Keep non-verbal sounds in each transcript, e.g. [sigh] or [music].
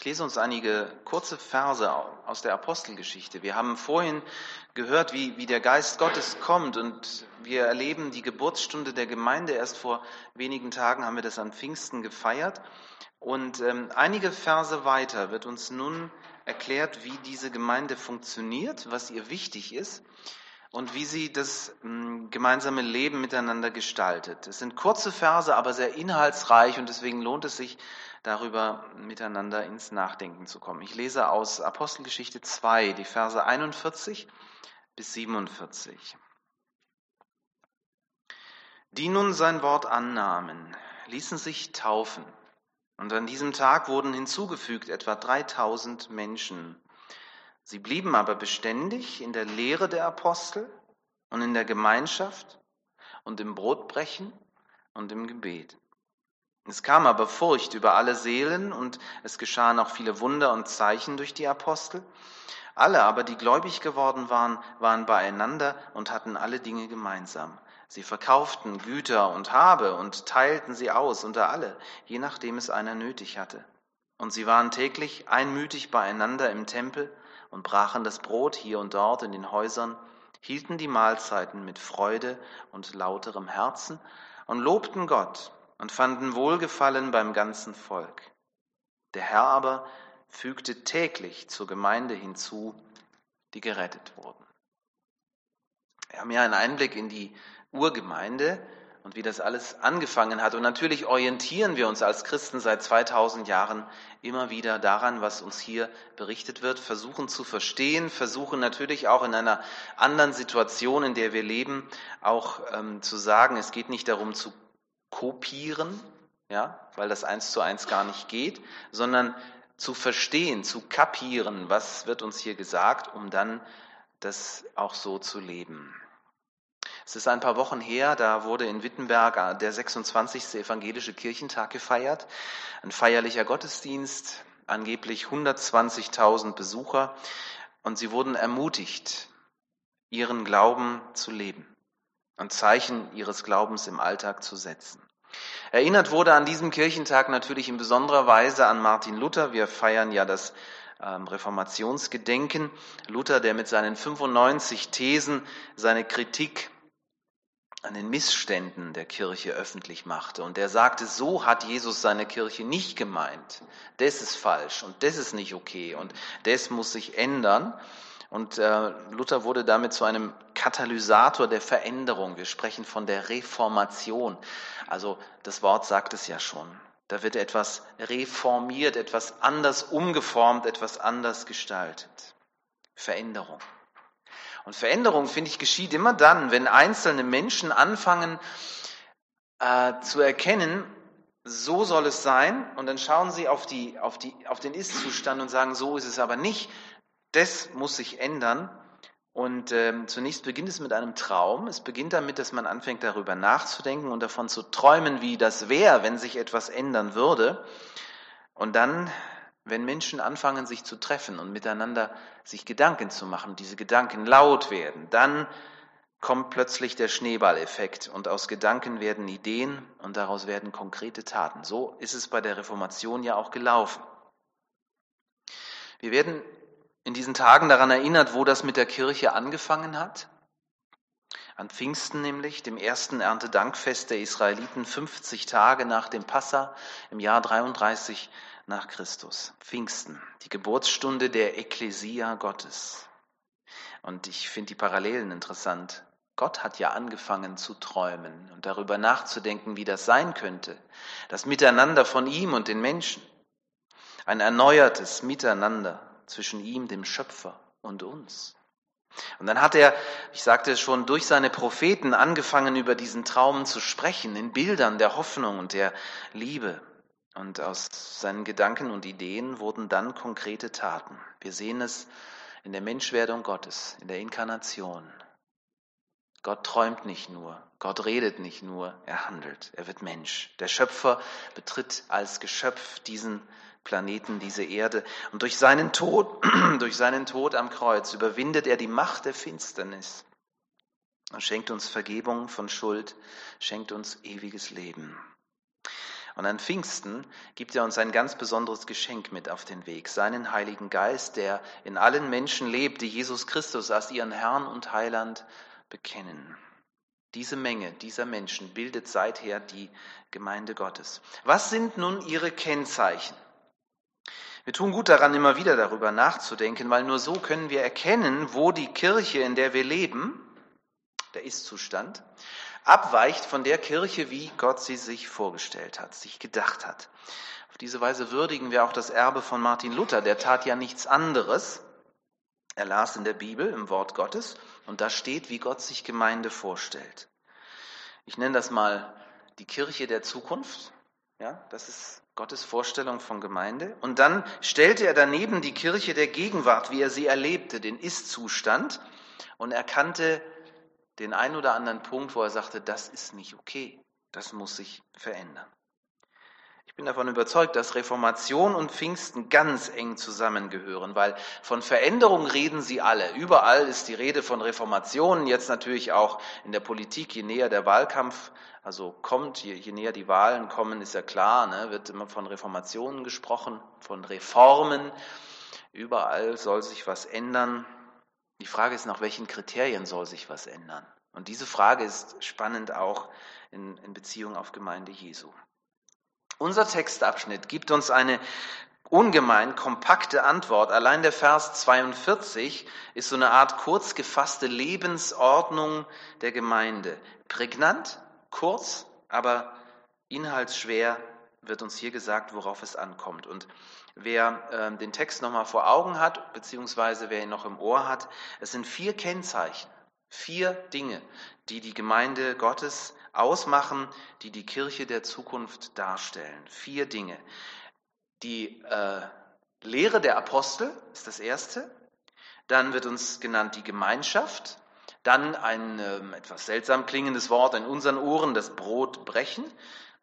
Ich lese uns einige kurze Verse aus der Apostelgeschichte. Wir haben vorhin gehört, wie, wie der Geist Gottes kommt und wir erleben die Geburtsstunde der Gemeinde. Erst vor wenigen Tagen haben wir das an Pfingsten gefeiert. Und ähm, einige Verse weiter wird uns nun erklärt, wie diese Gemeinde funktioniert, was ihr wichtig ist und wie sie das ähm, gemeinsame Leben miteinander gestaltet. Es sind kurze Verse, aber sehr inhaltsreich und deswegen lohnt es sich, darüber miteinander ins Nachdenken zu kommen. Ich lese aus Apostelgeschichte 2, die Verse 41 bis 47. Die nun sein Wort annahmen, ließen sich taufen. Und an diesem Tag wurden hinzugefügt etwa 3000 Menschen. Sie blieben aber beständig in der Lehre der Apostel und in der Gemeinschaft und im Brotbrechen und im Gebet. Es kam aber Furcht über alle Seelen und es geschahen auch viele Wunder und Zeichen durch die Apostel. Alle aber, die gläubig geworden waren, waren beieinander und hatten alle Dinge gemeinsam. Sie verkauften Güter und Habe und teilten sie aus unter alle, je nachdem es einer nötig hatte. Und sie waren täglich einmütig beieinander im Tempel und brachen das Brot hier und dort in den Häusern, hielten die Mahlzeiten mit Freude und lauterem Herzen und lobten Gott und fanden Wohlgefallen beim ganzen Volk. Der Herr aber fügte täglich zur Gemeinde hinzu, die gerettet wurden. Wir haben ja einen Einblick in die Urgemeinde und wie das alles angefangen hat. Und natürlich orientieren wir uns als Christen seit 2000 Jahren immer wieder daran, was uns hier berichtet wird, versuchen zu verstehen, versuchen natürlich auch in einer anderen Situation, in der wir leben, auch ähm, zu sagen, es geht nicht darum zu kopieren, ja, weil das eins zu eins gar nicht geht, sondern zu verstehen, zu kapieren, was wird uns hier gesagt, um dann das auch so zu leben. Es ist ein paar Wochen her, da wurde in Wittenberg der 26. evangelische Kirchentag gefeiert, ein feierlicher Gottesdienst, angeblich 120.000 Besucher, und sie wurden ermutigt, ihren Glauben zu leben und Zeichen ihres Glaubens im Alltag zu setzen. Erinnert wurde an diesem Kirchentag natürlich in besonderer Weise an Martin Luther. Wir feiern ja das ähm, Reformationsgedenken. Luther, der mit seinen 95 Thesen seine Kritik an den Missständen der Kirche öffentlich machte. Und er sagte, so hat Jesus seine Kirche nicht gemeint. Das ist falsch und das ist nicht okay und das muss sich ändern. Und äh, Luther wurde damit zu einem Katalysator der Veränderung. Wir sprechen von der Reformation. Also das Wort sagt es ja schon. Da wird etwas reformiert, etwas anders umgeformt, etwas anders gestaltet. Veränderung. Und Veränderung, finde ich, geschieht immer dann, wenn einzelne Menschen anfangen äh, zu erkennen, so soll es sein, und dann schauen sie auf, die, auf, die, auf den Ist-Zustand und sagen, so ist es aber nicht. Das muss sich ändern. Und ähm, zunächst beginnt es mit einem Traum. Es beginnt damit, dass man anfängt darüber nachzudenken und davon zu träumen, wie das wäre, wenn sich etwas ändern würde. Und dann, wenn Menschen anfangen, sich zu treffen und miteinander sich Gedanken zu machen, diese Gedanken laut werden, dann kommt plötzlich der Schneeballeffekt und aus Gedanken werden Ideen und daraus werden konkrete Taten. So ist es bei der Reformation ja auch gelaufen. Wir werden in diesen Tagen daran erinnert, wo das mit der Kirche angefangen hat. An Pfingsten nämlich, dem ersten Erntedankfest der Israeliten, 50 Tage nach dem Passa im Jahr 33 nach Christus. Pfingsten, die Geburtsstunde der Ekklesia Gottes. Und ich finde die Parallelen interessant. Gott hat ja angefangen zu träumen und darüber nachzudenken, wie das sein könnte. Das Miteinander von ihm und den Menschen. Ein erneuertes Miteinander zwischen ihm, dem Schöpfer, und uns. Und dann hat er, ich sagte es schon, durch seine Propheten angefangen, über diesen Traum zu sprechen, in Bildern der Hoffnung und der Liebe. Und aus seinen Gedanken und Ideen wurden dann konkrete Taten. Wir sehen es in der Menschwerdung Gottes, in der Inkarnation. Gott träumt nicht nur, Gott redet nicht nur, er handelt, er wird Mensch. Der Schöpfer betritt als Geschöpf diesen Planeten, diese Erde. Und durch seinen Tod, [clears throat] durch seinen Tod am Kreuz überwindet er die Macht der Finsternis und schenkt uns Vergebung von Schuld, schenkt uns ewiges Leben. Und an Pfingsten gibt er uns ein ganz besonderes Geschenk mit auf den Weg, seinen Heiligen Geist, der in allen Menschen lebt, die Jesus Christus als ihren Herrn und Heiland bekennen. Diese Menge dieser Menschen bildet seither die Gemeinde Gottes. Was sind nun ihre Kennzeichen? Wir tun gut daran, immer wieder darüber nachzudenken, weil nur so können wir erkennen, wo die Kirche, in der wir leben, der Ist-Zustand, abweicht von der Kirche, wie Gott sie sich vorgestellt hat, sich gedacht hat. Auf diese Weise würdigen wir auch das Erbe von Martin Luther. Der tat ja nichts anderes. Er las in der Bibel, im Wort Gottes, und da steht, wie Gott sich Gemeinde vorstellt. Ich nenne das mal die Kirche der Zukunft. Ja, das ist Gottes Vorstellung von Gemeinde. Und dann stellte er daneben die Kirche der Gegenwart, wie er sie erlebte, den Ist-Zustand und erkannte den einen oder anderen Punkt, wo er sagte, das ist nicht okay, das muss sich verändern. Ich bin davon überzeugt, dass Reformation und Pfingsten ganz eng zusammengehören, weil von Veränderung reden sie alle. Überall ist die Rede von Reformation, jetzt natürlich auch in der Politik, je näher der Wahlkampf also kommt, je, je näher die Wahlen kommen, ist ja klar, ne, wird immer von Reformationen gesprochen, von Reformen. Überall soll sich was ändern. Die Frage ist, nach welchen Kriterien soll sich was ändern? Und diese Frage ist spannend auch in, in Beziehung auf Gemeinde Jesu. Unser Textabschnitt gibt uns eine ungemein kompakte Antwort. Allein der Vers 42 ist so eine Art kurz gefasste Lebensordnung der Gemeinde. Prägnant, kurz, aber inhaltsschwer wird uns hier gesagt, worauf es ankommt. Und wer äh, den Text nochmal vor Augen hat, beziehungsweise wer ihn noch im Ohr hat, es sind vier Kennzeichen, vier Dinge, die die Gemeinde Gottes ausmachen, die die Kirche der Zukunft darstellen. Vier Dinge. Die äh, Lehre der Apostel ist das erste. Dann wird uns genannt die Gemeinschaft. Dann ein äh, etwas seltsam klingendes Wort in unseren Ohren, das Brotbrechen.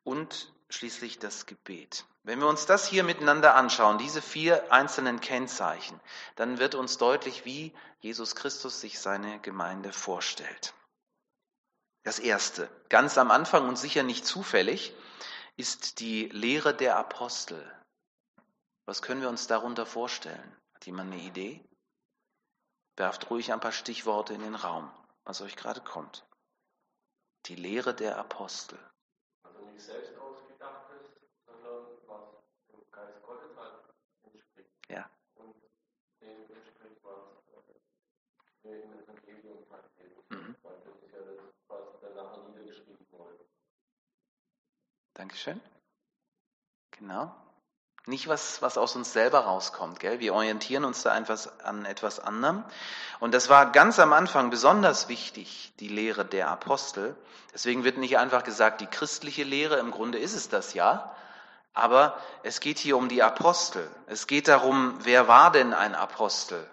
Und schließlich das Gebet. Wenn wir uns das hier miteinander anschauen, diese vier einzelnen Kennzeichen, dann wird uns deutlich, wie Jesus Christus sich seine Gemeinde vorstellt. Das erste, ganz am Anfang und sicher nicht zufällig, ist die Lehre der Apostel. Was können wir uns darunter vorstellen? Hat jemand eine Idee? Werft ruhig ein paar Stichworte in den Raum, was euch gerade kommt. Die Lehre der Apostel. Dankeschön. Genau. Nicht was, was aus uns selber rauskommt, gell? Wir orientieren uns da einfach an etwas anderem. Und das war ganz am Anfang besonders wichtig, die Lehre der Apostel. Deswegen wird nicht einfach gesagt, die christliche Lehre, im Grunde ist es das ja. Aber es geht hier um die Apostel. Es geht darum, wer war denn ein Apostel?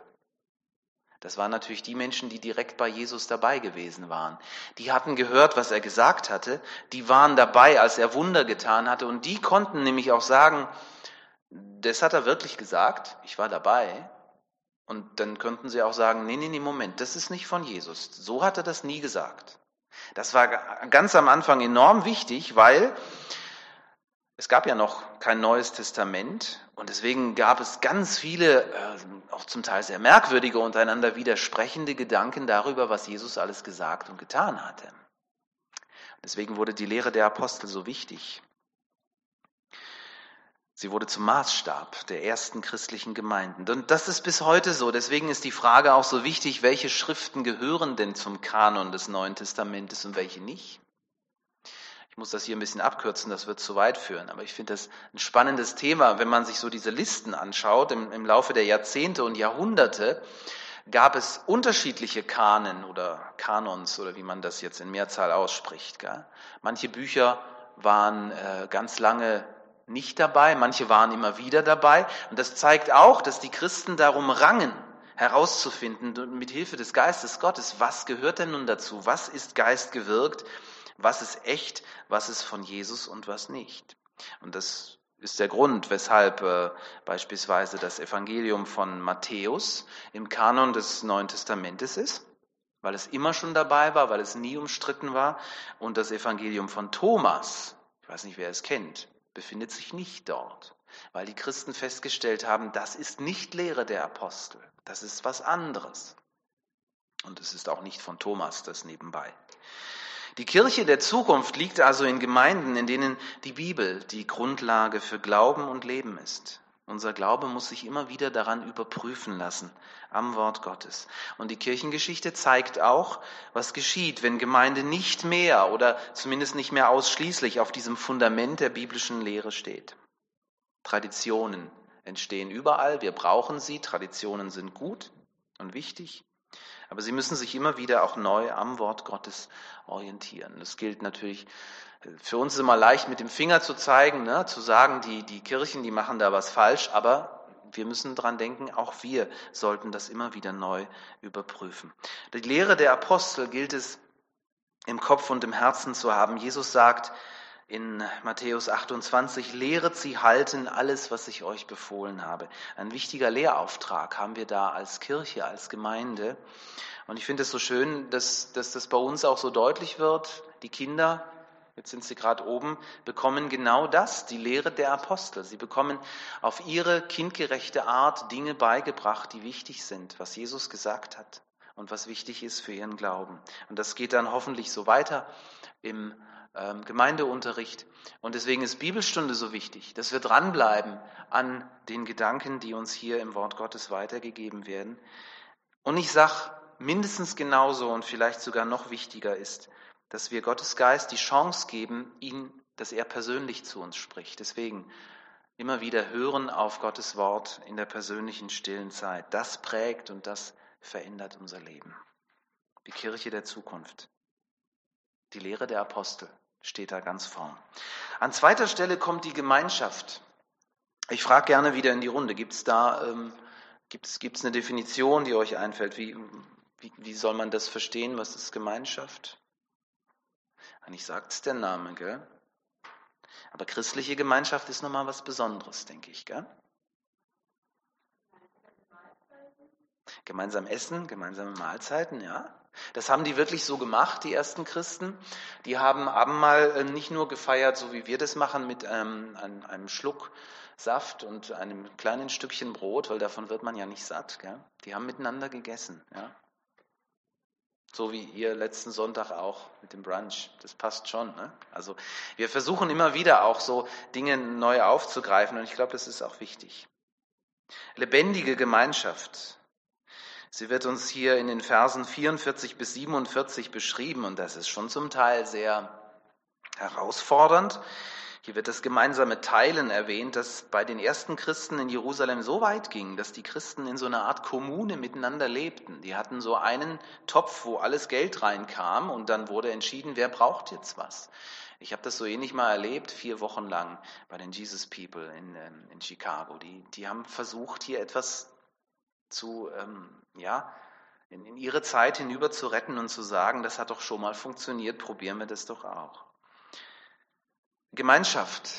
Das waren natürlich die Menschen, die direkt bei Jesus dabei gewesen waren. Die hatten gehört, was er gesagt hatte. Die waren dabei, als er Wunder getan hatte. Und die konnten nämlich auch sagen, das hat er wirklich gesagt. Ich war dabei. Und dann könnten sie auch sagen, nee, nee, nee, Moment, das ist nicht von Jesus. So hat er das nie gesagt. Das war ganz am Anfang enorm wichtig, weil es gab ja noch kein neues Testament und deswegen gab es ganz viele, äh, auch zum Teil sehr merkwürdige, untereinander widersprechende Gedanken darüber, was Jesus alles gesagt und getan hatte. Deswegen wurde die Lehre der Apostel so wichtig. Sie wurde zum Maßstab der ersten christlichen Gemeinden. Und das ist bis heute so. Deswegen ist die Frage auch so wichtig, welche Schriften gehören denn zum Kanon des Neuen Testamentes und welche nicht. Ich muss das hier ein bisschen abkürzen, das wird zu weit führen. Aber ich finde das ein spannendes Thema, wenn man sich so diese Listen anschaut. Im, im Laufe der Jahrzehnte und Jahrhunderte gab es unterschiedliche Kanen oder Kanons oder wie man das jetzt in Mehrzahl ausspricht. Gell? Manche Bücher waren äh, ganz lange nicht dabei, manche waren immer wieder dabei. Und das zeigt auch, dass die Christen darum rangen, herauszufinden, mit Hilfe des Geistes Gottes, was gehört denn nun dazu? Was ist Geist gewirkt? Was ist echt, was ist von Jesus und was nicht. Und das ist der Grund, weshalb äh, beispielsweise das Evangelium von Matthäus im Kanon des Neuen Testamentes ist, weil es immer schon dabei war, weil es nie umstritten war, und das Evangelium von Thomas, ich weiß nicht, wer es kennt, befindet sich nicht dort, weil die Christen festgestellt haben, das ist nicht Lehre der Apostel, das ist was anderes. Und es ist auch nicht von Thomas das nebenbei. Die Kirche der Zukunft liegt also in Gemeinden, in denen die Bibel die Grundlage für Glauben und Leben ist. Unser Glaube muss sich immer wieder daran überprüfen lassen, am Wort Gottes. Und die Kirchengeschichte zeigt auch, was geschieht, wenn Gemeinde nicht mehr oder zumindest nicht mehr ausschließlich auf diesem Fundament der biblischen Lehre steht. Traditionen entstehen überall, wir brauchen sie, Traditionen sind gut und wichtig, aber sie müssen sich immer wieder auch neu am Wort Gottes orientieren. Das gilt natürlich für uns ist immer leicht, mit dem Finger zu zeigen, ne, zu sagen, die, die Kirchen, die machen da was falsch, aber wir müssen dran denken, auch wir sollten das immer wieder neu überprüfen. Die Lehre der Apostel gilt es im Kopf und im Herzen zu haben. Jesus sagt in Matthäus 28, lehret sie halten alles, was ich euch befohlen habe. Ein wichtiger Lehrauftrag haben wir da als Kirche, als Gemeinde. Und ich finde es so schön, dass, dass das bei uns auch so deutlich wird. Die Kinder jetzt sind sie gerade oben, bekommen genau das, die Lehre der Apostel. Sie bekommen auf ihre kindgerechte Art Dinge beigebracht, die wichtig sind, was Jesus gesagt hat und was wichtig ist für ihren Glauben. Und das geht dann hoffentlich so weiter im Gemeindeunterricht. Und deswegen ist Bibelstunde so wichtig, dass wir dranbleiben an den Gedanken, die uns hier im Wort Gottes weitergegeben werden. Und ich sage mindestens genauso und vielleicht sogar noch wichtiger ist, dass wir Gottes Geist die Chance geben, ihn, dass er persönlich zu uns spricht. Deswegen immer wieder hören auf Gottes Wort in der persönlichen stillen Zeit. Das prägt und das verändert unser Leben. Die Kirche der Zukunft. Die Lehre der Apostel steht da ganz vorn. An zweiter Stelle kommt die Gemeinschaft. Ich frage gerne wieder in die Runde. Gibt es da ähm, gibt's, gibt's eine Definition, die euch einfällt? Wie, wie, wie soll man das verstehen? Was ist Gemeinschaft? Eigentlich sagt es der Name, gell? Aber christliche Gemeinschaft ist nochmal was Besonderes, denke ich, gell? Gemeinsam essen, gemeinsame Mahlzeiten, ja. Das haben die wirklich so gemacht, die ersten Christen. Die haben Abendmahl äh, nicht nur gefeiert, so wie wir das machen, mit ähm, einem, einem, Schluck Saft und einem kleinen Stückchen Brot, weil davon wird man ja nicht satt. Gell? Die haben miteinander gegessen. Ja? So wie ihr letzten Sonntag auch mit dem Brunch. Das passt schon. Ne? Also wir versuchen immer wieder auch so Dinge neu aufzugreifen und ich glaube, das ist auch wichtig. Lebendige Gemeinschaft. Sie wird uns hier in den Versen 44 bis 47 beschrieben und das ist schon zum Teil sehr herausfordernd. Hier wird das gemeinsame Teilen erwähnt, das bei den ersten Christen in Jerusalem so weit ging, dass die Christen in so einer Art Kommune miteinander lebten. Die hatten so einen Topf, wo alles Geld reinkam und dann wurde entschieden, wer braucht jetzt was. Ich habe das so ähnlich mal erlebt, vier Wochen lang bei den Jesus People in, ähm, in Chicago. Die, die haben versucht, hier etwas zu, ähm, ja, in, in ihre Zeit hinüber zu retten und zu sagen, das hat doch schon mal funktioniert, probieren wir das doch auch. Gemeinschaft.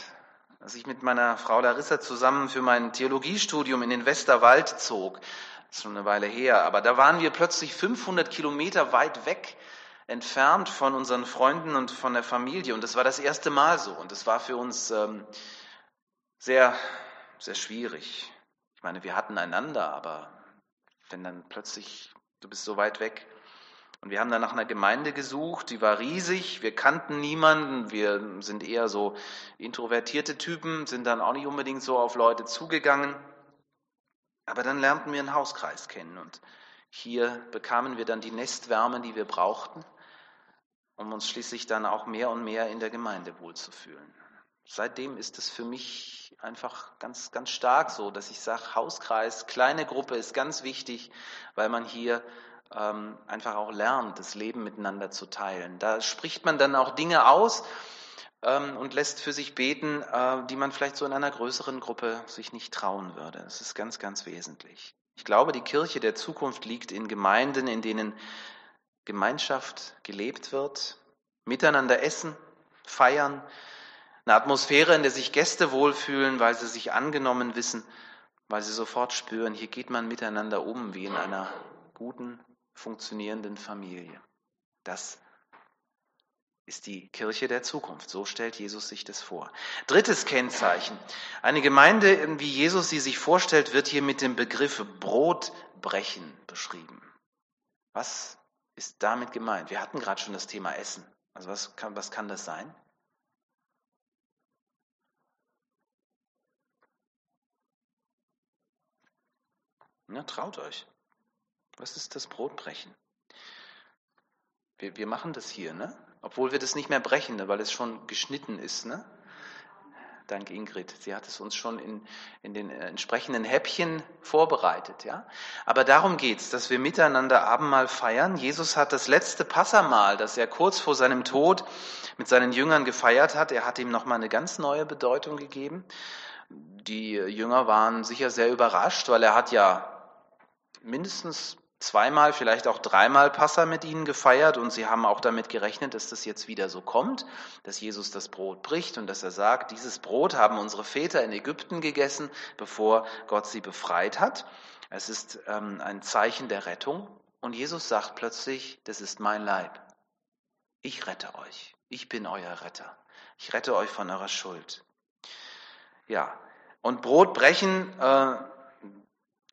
Als ich mit meiner Frau Larissa zusammen für mein Theologiestudium in den Westerwald zog, das ist schon eine Weile her, aber da waren wir plötzlich 500 Kilometer weit weg, entfernt von unseren Freunden und von der Familie. Und das war das erste Mal so. Und das war für uns ähm, sehr, sehr schwierig. Ich meine, wir hatten einander, aber wenn dann plötzlich, du bist so weit weg, und wir haben dann nach einer Gemeinde gesucht, die war riesig, wir kannten niemanden, wir sind eher so introvertierte Typen, sind dann auch nicht unbedingt so auf Leute zugegangen. Aber dann lernten wir einen Hauskreis kennen und hier bekamen wir dann die Nestwärme, die wir brauchten, um uns schließlich dann auch mehr und mehr in der Gemeinde wohlzufühlen. Seitdem ist es für mich einfach ganz, ganz stark so, dass ich sage, Hauskreis, kleine Gruppe ist ganz wichtig, weil man hier ähm, einfach auch lernt, das Leben miteinander zu teilen. Da spricht man dann auch Dinge aus ähm, und lässt für sich beten, äh, die man vielleicht so in einer größeren Gruppe sich nicht trauen würde. Das ist ganz, ganz wesentlich. Ich glaube, die Kirche der Zukunft liegt in Gemeinden, in denen Gemeinschaft gelebt wird, miteinander essen, feiern, eine Atmosphäre, in der sich Gäste wohlfühlen, weil sie sich angenommen wissen, weil sie sofort spüren, hier geht man miteinander um wie in einer guten funktionierenden Familie. Das ist die Kirche der Zukunft. So stellt Jesus sich das vor. Drittes Kennzeichen. Eine Gemeinde, wie Jesus sie sich vorstellt, wird hier mit dem Begriff Brotbrechen beschrieben. Was ist damit gemeint? Wir hatten gerade schon das Thema Essen. Also was kann, was kann das sein? Na, traut euch. Was ist das Brotbrechen? Wir, wir machen das hier, ne? Obwohl wir das nicht mehr brechen, ne? weil es schon geschnitten ist, ne? Dank Ingrid. Sie hat es uns schon in, in den äh, entsprechenden Häppchen vorbereitet, ja. Aber darum geht's, dass wir miteinander Abendmahl feiern. Jesus hat das letzte Passamal, das er kurz vor seinem Tod mit seinen Jüngern gefeiert hat, er hat ihm nochmal eine ganz neue Bedeutung gegeben. Die Jünger waren sicher sehr überrascht, weil er hat ja mindestens zweimal, vielleicht auch dreimal Passa mit ihnen gefeiert und sie haben auch damit gerechnet, dass das jetzt wieder so kommt, dass Jesus das Brot bricht und dass er sagt, dieses Brot haben unsere Väter in Ägypten gegessen, bevor Gott sie befreit hat. Es ist ähm, ein Zeichen der Rettung und Jesus sagt plötzlich, das ist mein Leib. Ich rette euch. Ich bin euer Retter. Ich rette euch von eurer Schuld. Ja, und Brot brechen, äh,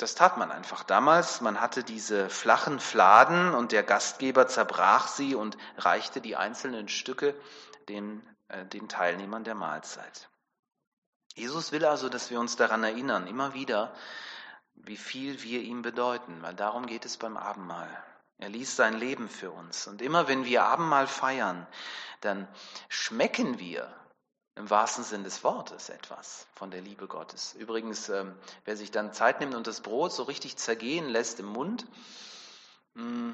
das tat man einfach damals. Man hatte diese flachen Fladen und der Gastgeber zerbrach sie und reichte die einzelnen Stücke den, äh, den Teilnehmern der Mahlzeit. Jesus will also, dass wir uns daran erinnern, immer wieder, wie viel wir ihm bedeuten, weil darum geht es beim Abendmahl. Er ließ sein Leben für uns. Und immer wenn wir Abendmahl feiern, dann schmecken wir im wahrsten Sinn des Wortes etwas von der Liebe Gottes. Übrigens, ähm, wer sich dann Zeit nimmt und das Brot so richtig zergehen lässt im Mund, mm,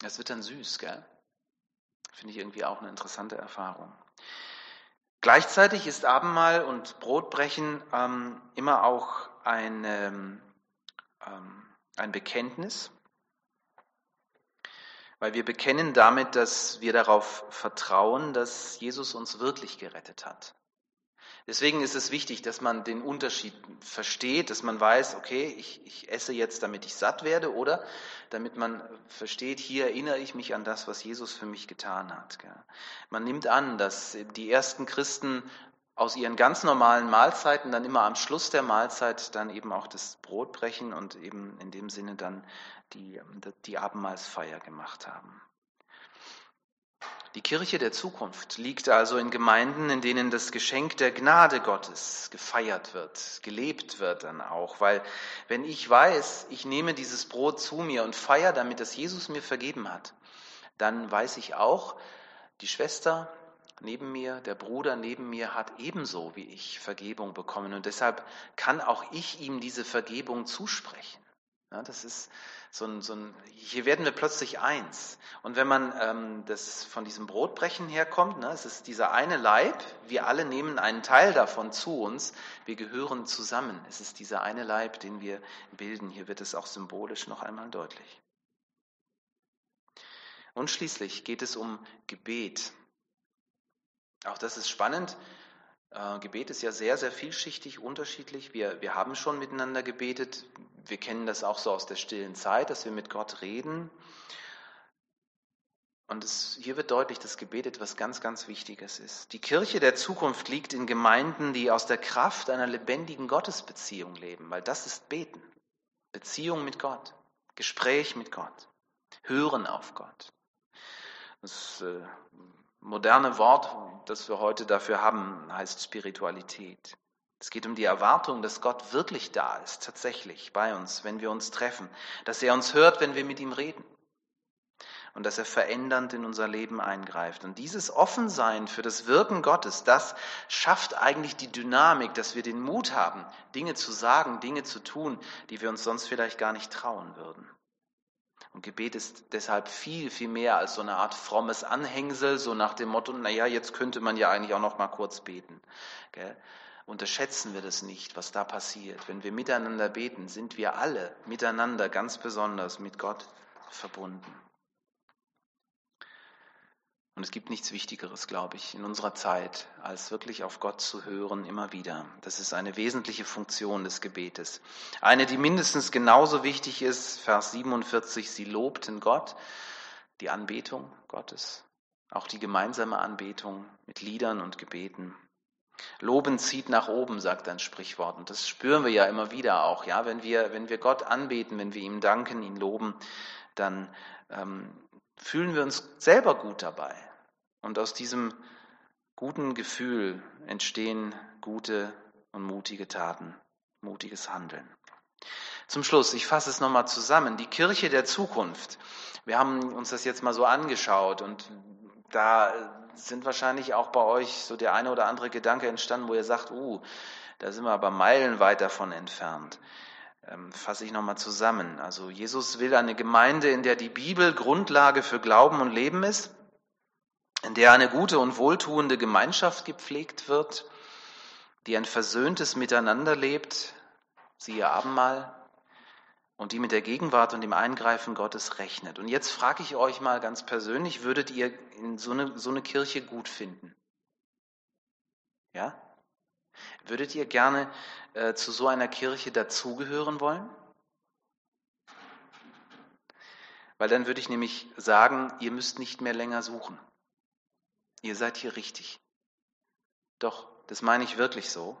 das wird dann süß, gell? Finde ich irgendwie auch eine interessante Erfahrung. Gleichzeitig ist Abendmahl und Brotbrechen ähm, immer auch ein, ähm, ein Bekenntnis, weil wir bekennen damit, dass wir darauf vertrauen, dass Jesus uns wirklich gerettet hat. Deswegen ist es wichtig, dass man den Unterschied versteht, dass man weiß, okay, ich, ich, esse jetzt, damit ich satt werde, oder damit man versteht, hier erinnere ich mich an das, was Jesus für mich getan hat. Man nimmt an, dass die ersten Christen aus ihren ganz normalen Mahlzeiten dann immer am Schluss der Mahlzeit dann eben auch das Brot brechen und eben in dem Sinne dann die, die Abendmahlsfeier gemacht haben. Die Kirche der Zukunft liegt also in Gemeinden, in denen das Geschenk der Gnade Gottes gefeiert wird, gelebt wird dann auch, weil wenn ich weiß, ich nehme dieses Brot zu mir und feiere damit, dass Jesus mir vergeben hat, dann weiß ich auch, die Schwester, neben mir, der Bruder neben mir hat ebenso wie ich Vergebung bekommen und deshalb kann auch ich ihm diese Vergebung zusprechen. Ja, das ist so ein, so ein, hier werden wir plötzlich eins. Und wenn man ähm, das von diesem Brotbrechen herkommt, ne, es ist dieser eine Leib, wir alle nehmen einen Teil davon zu uns, wir gehören zusammen. Es ist dieser eine Leib, den wir bilden. Hier wird es auch symbolisch noch einmal deutlich. Und schließlich geht es um Gebet. Auch das ist spannend. Äh, Gebet ist ja sehr, sehr vielschichtig, unterschiedlich. Wir, wir haben schon miteinander gebetet. Wir kennen das auch so aus der stillen Zeit, dass wir mit Gott reden. Und es, hier wird deutlich, dass Gebet etwas ganz, ganz Wichtiges ist. Die Kirche der Zukunft liegt in Gemeinden, die aus der Kraft einer lebendigen Gottesbeziehung leben, weil das ist Beten. Beziehung mit Gott, Gespräch mit Gott, Hören auf Gott. Das äh, moderne Wort, das wir heute dafür haben, heißt Spiritualität. Es geht um die Erwartung, dass Gott wirklich da ist, tatsächlich bei uns, wenn wir uns treffen, dass er uns hört, wenn wir mit ihm reden und dass er verändernd in unser Leben eingreift. Und dieses Offensein für das Wirken Gottes, das schafft eigentlich die Dynamik, dass wir den Mut haben, Dinge zu sagen, Dinge zu tun, die wir uns sonst vielleicht gar nicht trauen würden. Und Gebet ist deshalb viel, viel mehr als so eine Art frommes Anhängsel, so nach dem Motto, naja, jetzt könnte man ja eigentlich auch noch mal kurz beten. Gell? Unterschätzen wir das nicht, was da passiert. Wenn wir miteinander beten, sind wir alle miteinander ganz besonders mit Gott verbunden. Und es gibt nichts Wichtigeres, glaube ich, in unserer Zeit, als wirklich auf Gott zu hören, immer wieder. Das ist eine wesentliche Funktion des Gebetes. Eine, die mindestens genauso wichtig ist, Vers 47, sie lobten Gott, die Anbetung Gottes. auch die gemeinsame Anbetung mit Liedern und Gebeten. Loben zieht nach oben, sagt ein Sprichwort. Und das spüren wir ja immer wieder auch. Ja, wenn wir, wenn wir Gott anbeten, wenn wir ihm danken, ihn loben, dann ähm, fühlen wir uns selber gut dabei. Und aus diesem guten Gefühl entstehen gute und mutige Taten, mutiges Handeln. Zum Schluss, ich fasse es nochmal zusammen. Die Kirche der Zukunft. Wir haben uns das jetzt mal so angeschaut und da sind wahrscheinlich auch bei euch so der eine oder andere Gedanke entstanden, wo ihr sagt, uh, da sind wir aber meilenweit davon entfernt. Ähm, fasse ich nochmal zusammen. Also Jesus will eine Gemeinde, in der die Bibel Grundlage für Glauben und Leben ist, in der eine gute und wohltuende Gemeinschaft gepflegt wird, die ein versöhntes Miteinander lebt, siehe Abendmahl, und die mit der Gegenwart und dem Eingreifen Gottes rechnet. Und jetzt frage ich euch mal ganz persönlich, würdet ihr in so eine, so eine Kirche gut finden? Ja? Würdet ihr gerne äh, zu so einer Kirche dazugehören wollen? Weil dann würde ich nämlich sagen, ihr müsst nicht mehr länger suchen. Ihr seid hier richtig. Doch, das meine ich wirklich so.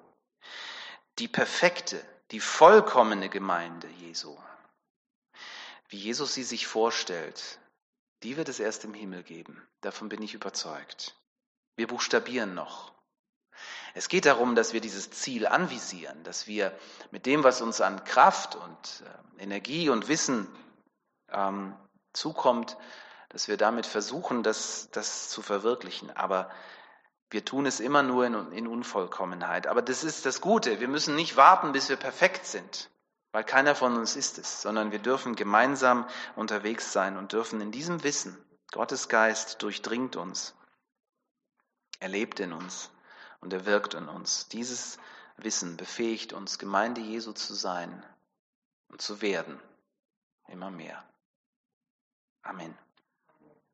Die perfekte, die vollkommene Gemeinde Jesu, wie Jesus sie sich vorstellt, die wird es erst im Himmel geben. Davon bin ich überzeugt. Wir buchstabieren noch. Es geht darum, dass wir dieses Ziel anvisieren, dass wir mit dem, was uns an Kraft und äh, Energie und Wissen ähm, zukommt, dass wir damit versuchen, das, das zu verwirklichen. Aber wir tun es immer nur in, in Unvollkommenheit. Aber das ist das Gute. Wir müssen nicht warten, bis wir perfekt sind, weil keiner von uns ist es, sondern wir dürfen gemeinsam unterwegs sein und dürfen in diesem Wissen, Gottes Geist durchdringt uns, er lebt in uns und er wirkt in uns. Dieses Wissen befähigt uns, Gemeinde Jesu zu sein und zu werden, immer mehr. Amen.